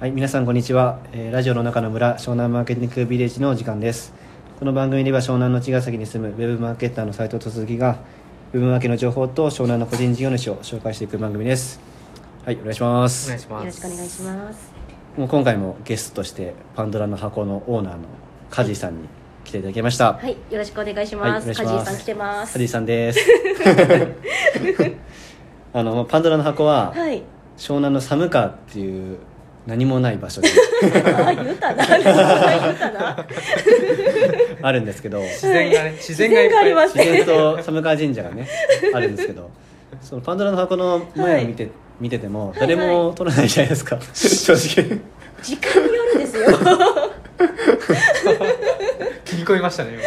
はい、皆さんこんにちは、えーラジオの中の村湘南マーケティングビレッジの時間ですこの番組では湘南の茅ヶ崎に住むウェブマーケッターの斉藤と鈴木がウェブマーケの情報と湘南の個人事業主を紹介していく番組ですはいお願いしまおす願いしますよろしくお願いします。もう今回もゲストとしてパンドラの箱のオーナーのカジーさんに来ていただきました、はい、よろしくお願いしはいます。お願いしますカジーさん来てます。カジーさんです あのパンドラの箱ははい。湘南の寒川っていう何もない場所で。あ、言うたな。言うたな。あるんですけど。自然がね 自然自がいっぱい。自然と寒川神社がねあるんですけど。そのパンドラの箱の前を見て,、見ててもはい誰も撮らないじゃないですか、正直。時間によるんですよ。切り込みましたね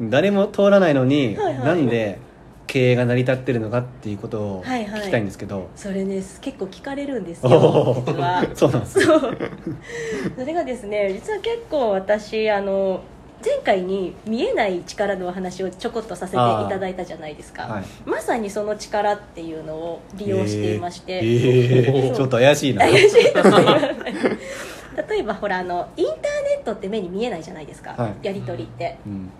誰も通らないのに、はいはい。なんで経営が成り立ってるのかっていうことをはいはい。聞きたいんですけど、それね、結構聞かれるんですおよ。ー。実は。そうなんですそう。それがですね、実は結構私あの。前回に見えない力のお話をちょこっとさせていただいたじゃないですか、はい。まさにその力っていうのを利用していまして、えーえーちょっと怪しいな。怪しい 例えばほらあのインターネットって目に見えないじゃないですか、はい。やり取りって。うん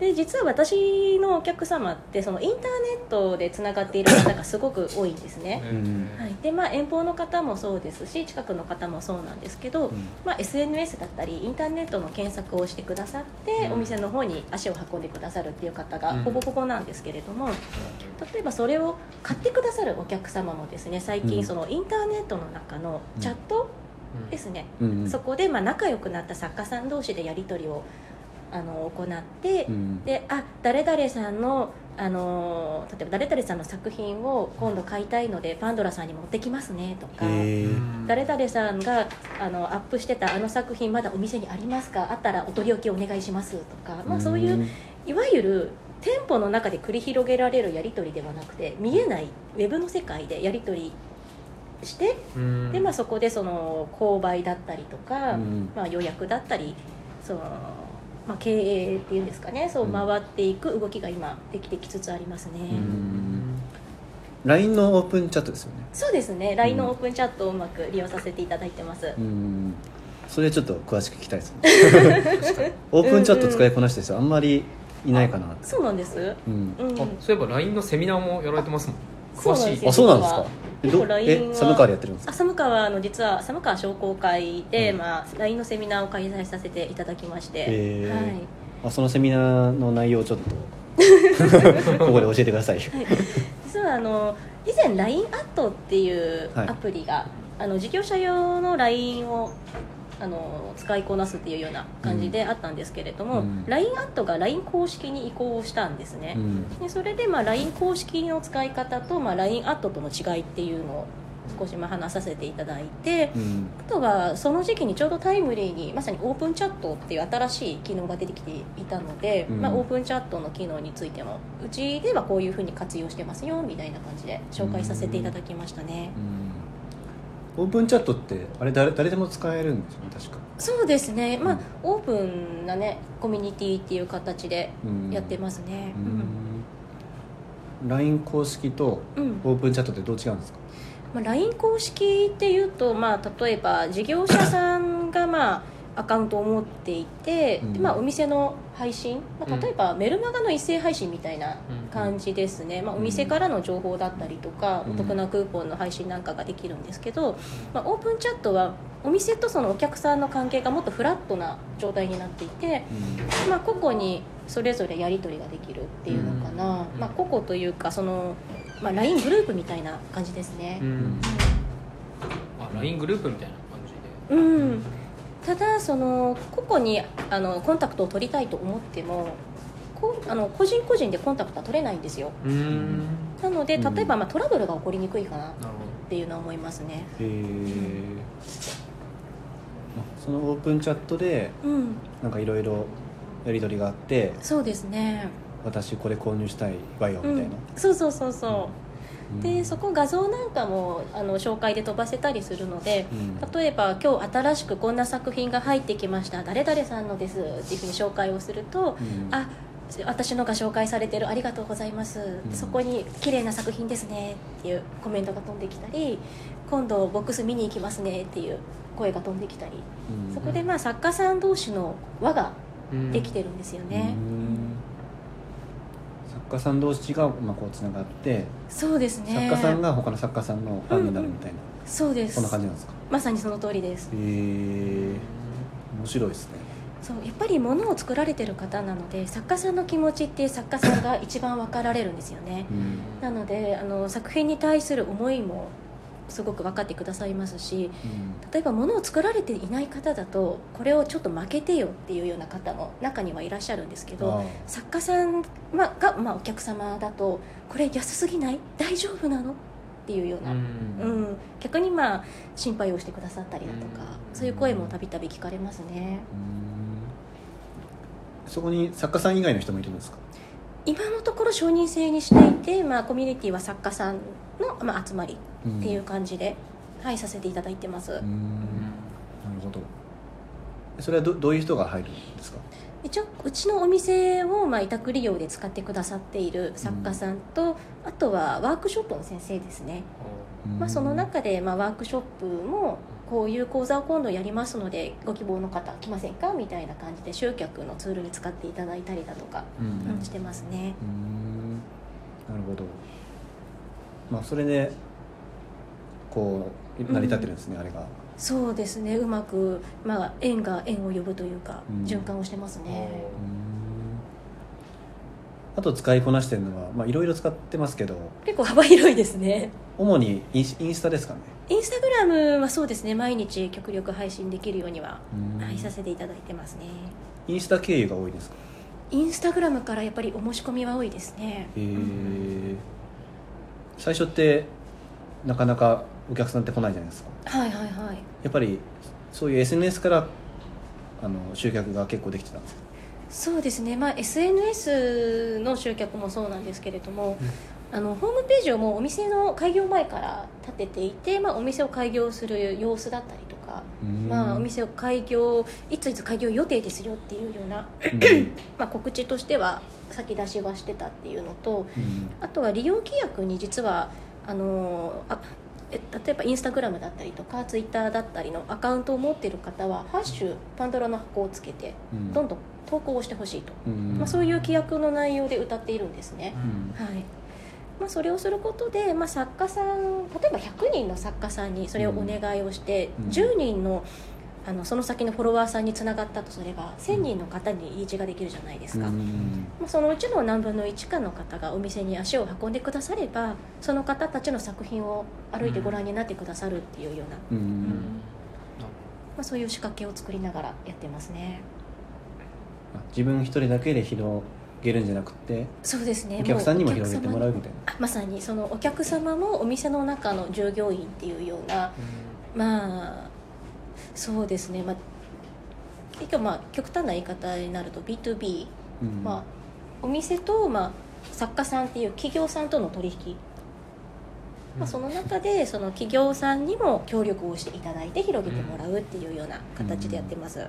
で実は私のお客様ってそのインターネットでつながっている方がすごく多いんですね、んはい。でまあ、遠方の方もそうですし近くの方もそうなんですけど、うん。まあ、SNS だったりインターネットの検索をしてくださって、うん。お店の方に足を運んでくださるっていう方がうん。ほぼほぼなんですけれども、例えばそれを買ってくださるお客様もですね最うん。近そのインターネットの中のチャットですね、うんうん。そこでまあ仲良くなった作家さん同士でやり取りをあの行って、うん。であ誰々さんのあの例えば誰々さんの作品を今度買いたいのでパンドラさんに持ってきますねとか、誰々さんがあのアップしてたあの作品まだお店にありますかあったらお取り置きお願いしますとか、まあ、そういういわゆる店舗の中で繰り広げられるやり取りではなくて見えないウェブの世界でやり取りしてうん。で、まあ、そこでその購買だったりとか、うん。まあ、予約だったりその、まあ、経営っていうんですかね。そううん。回っていく動きが今できてきつつありますね、うん。LINE のオープンチャットですよね。そうですね。LINE のオープンチャットをうまく利用させていただいてます、うん。それちょっと詳しく聞きたいですね。オープンチャット使いこなしてる人あんまりいないかなそうなんです、うん。うそういえば LINE のセミナーもやられてますもん。詳しいそうなんですよ。あそうなんですか？え結構ど LINE はえ寒川でやってるんですか？あ寒川の実は寒川商工会で、うん。まあ、LINE のセミナーを開催させていただきまして、へー。はい。あそのセミナーの内容をちょっと ここで教えてください。はい、実はあの以前 LINE アットっていうはい。アプリが、あの事業者用の LINE をあの使いこなすっていうような感じであったんですけれども、うん。LINE アットが LINE 公式に移行したんですね、うん。でそれで、まあ、LINE 公式の使い方と、まあ、LINE アットとの違いっていうのを少しまあ話させていただいて、うん。あとはその時期にちょうどタイムリーにまさにオープンチャットっていう新しい機能が出てきていたので、うん。まあ、オープンチャットの機能についてもうちではこういうふうに活用してますよみたいな感じで紹介させていただきましたね、うんオープンチャットってあれ誰誰でも使えるんですよね確か。そうですね、まあうんオープンなねコミュニティっていう形でうんやってますね。うん。LINE 公式とオープンチャットってどう違うんですか？まあ、LINE 公式っていうと、まあ、例えば事業者さんが、まあ、アカウントを持っていて、うん。でまあ、お店の配信、まあ、うん。例えばメルマガの一斉配信みたいな感じですね、まあ、お店からの情報だったりとか、うん。お得なクーポンの配信なんかができるんですけど、まあ、オープンチャットはお店とそのお客さんの関係がもっとフラットな状態になっていて、まあ、個々にそれぞれやり取りができるっていうのかな、うん。まあ、個々というかその、まあ、LINE グループみたいな感じですね。うん。あ LINE グループみたいな感じで。うん、その個々にあのコンタクトを取りたいと思ってもこうあの個人個人でコンタクトは取れないんですよ。うん。なのでうん。例えば、まあ、トラブルが起こりにくいかな。っなるほていうのは思いますね。へえそのオープンチャットでうん。なんかいろいろやり取りがあってそうですね。私これ購入したいわよみたいな、うん、そうそうそうそう、うんでそこ画像なんかもあの紹介で飛ばせたりするのでうん。例えば今日新しくこんな作品が入ってきました誰々さんのですっていうふうに紹介をすると、うん。あ私のが紹介されてるありがとうございます、ん。そこに綺麗な作品ですねっていうコメントが飛んできたり今度ボックス見に行きますねっていう声が飛んできたり。うん。そこでまあ作家さん同士の輪ができてるんですよね、うん。作家さん同士がまあこうつながって、そうですね。作家さんが他の作家さんのファンになるみたいな、そうです。そんな感じなんですか？まさにその通りです。へえ面白いですね。そうやっぱり物を作られてる方なので作家さんの気持ちって作家さんが一番分かられるんですよね。うん。なのであの作品に対する思いもすごく分かってくださいますしうん。例えば物を作られていない方だとこれをちょっと負けてよっていうような方も中にはいらっしゃるんですけどあ作家さんまが、まあ、お客様だとこれ安すぎない？大丈夫なの？っていうような、うん。逆にまあ心配をしてくださったりだとかうん。そういう声もたびたび聞かれますね。うん。そこに作家さん以外の人もいるんですか？今のところ承認制にしていて、まあ、コミュニティは作家さんの、まあ、集まりっていう感じで、はい、させていただいてます、うん。なるほど。それはどどういう人が入るんですか？一応うちのお店を、まあ、委託利用で使ってくださっている作家さんと、あとはワークショップの先生ですね、まあ、その中で、まあ、ワークショップもこういう講座を今度やりますのでご希望の方来ませんか？みたいな感じで集客のツールに使っていただいたりだとか、うん。うんしてますね。うん。なるほど。まあそれでこう成り立ってるんですね、あれが。そうですね。うまく、まあ、縁が縁を呼ぶというか、うん。循環をしてますね、あと使いこなしてるのはまあいろいろ使ってますけど結構幅広いですね。主にインスタですかねインスタグラムはそうですね毎日極力配信できるようには、うん。はい、させていただいてますね。インスタ経由が多いですか？インスタグラムからやっぱりお申し込みは多いですね。へえ最初ってなかなかお客さんって来ないじゃないですか。はいはいはい。やっぱりそういう SNS からあの集客が結構できてたんですか？そうですね、まあ、SNS の集客もそうなんですけれども、あのホームページをもうお店の開業前から立てていて、まあ、お店を開業する様子だったりとか、まあ、お店を開業いついつ開業予定ですよっていうような、まあ、告知としては先出しはしてたっていうのとあとは利用規約に実はあのあえ例えばインスタグラムだったりとかツイッターだったりのアカウントを持っている方は「ハッシュパンドラの箱」をつけてどんどん投稿をしてほしいと、まあ、そういう規約の内容で歌っているんですね、はいまあ、それをすることで、まあ、作家さん例えば100人の作家さんにそれをお願いをして、うん。10人のあのその先のフォロワーさんにつながったとすれば1000人の方にリーチができるじゃないですか、まあ、そのうちの何分の1かの方がお店に足を運んでくださればその方たちの作品を歩いてご覧になってくださるっていうような、うん。まあ、そういう仕掛けを作りながらやってますね。自分一人だけで広げるんじゃなくてそうですね。お客さんにも広げてもらううみたいな。あまさにそのお客様もお店の中の従業員っていうようなまあそうですね。まあ結局まあ極端な言い方になると B2B、うん。まあ、お店と、まあ、作家さんっていう企業さんとの取引、まあ、その中でその企業さんにも協力をしていただいて広げてもらうっていうような形でやってます、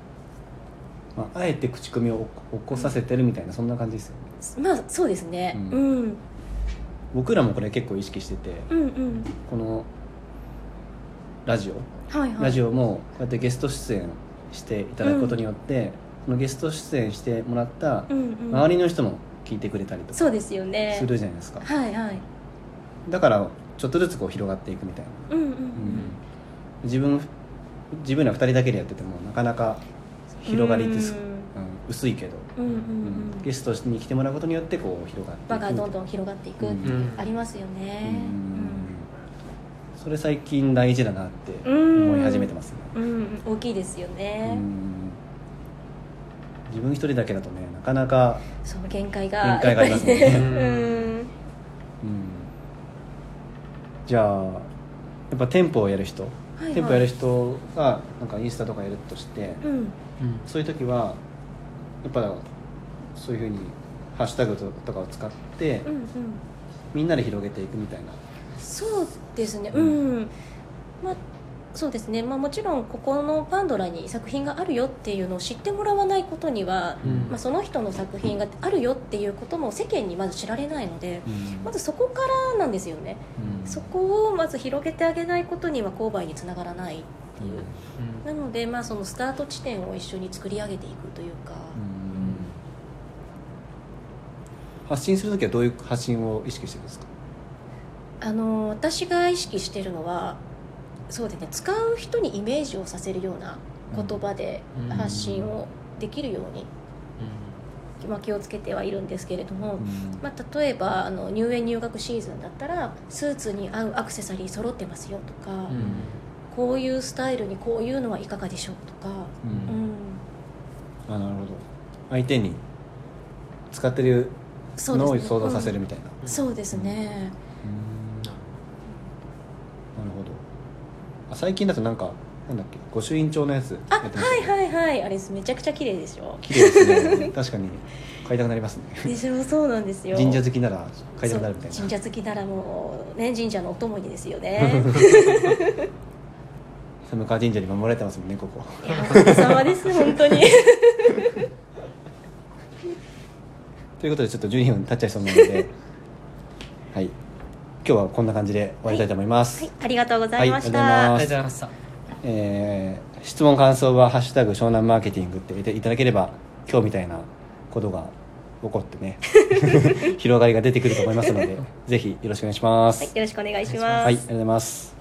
まあ、あえて口コミを起こさせてるみたいなそんな感じですよ。ねまあそうですね、ううん。ん、僕らもこれ結構意識しててうんうん。このラジオ？はいはい。ラジオもこうやってゲスト出演していただくことによって、そのゲスト出演してもらったうんうん。周りの人も聞いてくれたりとかそうですよね。するじゃないですか、はいはい。だからちょっとずつこう広がっていくみたいな、うんうんうん、うん。自分自分ら2人だけでやっててもなかなか広がりってす、ううん薄いけど、んうんうん。ううん。んゲストに来てもらうことによってこう広がっていく輪がどんどん広がっていくっていう、うん。ありますようねん。それ最近大事だなって思い始めてますね、うん、うん、大きいですようね、ん。自分一人だけだとねなかなか、そう限界が限界がありますね。うん。うん、じゃあやっぱ店舗をやる人、店舗やる人がなんかインスタとかやるとして、うんうんそういう時はやっぱそういうふうにハッシュタグとかを使って、うんうん。みんなで広げていくみたいな。そうですね。ううん、まあそうですね、まあ、もちろんここのパンドラに作品があるよっていうのを知ってもらわないことには、うん。まあ、その人の作品があるよっていうことも世間にまず知られないのでうん。まずそこからなんですよね。うん。そこをまず広げてあげないことには購買につながらない。っていう。なので、まあ、そのスタート地点を一緒に作り上げていくというか、うん。発信するときはどういう発信を意識してるんですか？あの私が意識してるのはそうですね使う人にイメージをさせるような言葉でうん。発信をできるように、まあ、気をつけてはいるんですけれども、まあ、例えばあの入園入学シーズンだったらスーツに合うアクセサリー揃ってますよとか、うんこういうスタイルにこういうのはいかがでしょうとか、うん。うん。あなるほど。相手に使ってるのを想像させるみたいな、うん。そうですね、うん。なるほど。あ最近だとなんかなんだっけ？御朱印帳のやつあはいはいはい。あれめちゃくちゃ綺麗でしょ綺麗ですね。確かに。買いたくなりますね。でしょ？そうなんですよ。神社好きなら買いたくなるみたいな。神社好きならもうね神社のお供にですよね 寒川神社に守られてますもんねここ。いやおかげさまです本当に。ということでちょっと12分経っちゃいそうなので はい。今日はこんな感じで終わりたいと思います、はいありがとうございました、はいありがとうございますありがとうございました。えー質問感想は「ハッシュタグ湘南マーケティング」って入れていただければ今日みたいなことが起こってね 広がりが出てくると思いますのでぜひよろしくお願いします、はい、よろしくお願いします、はい、ありがとうございます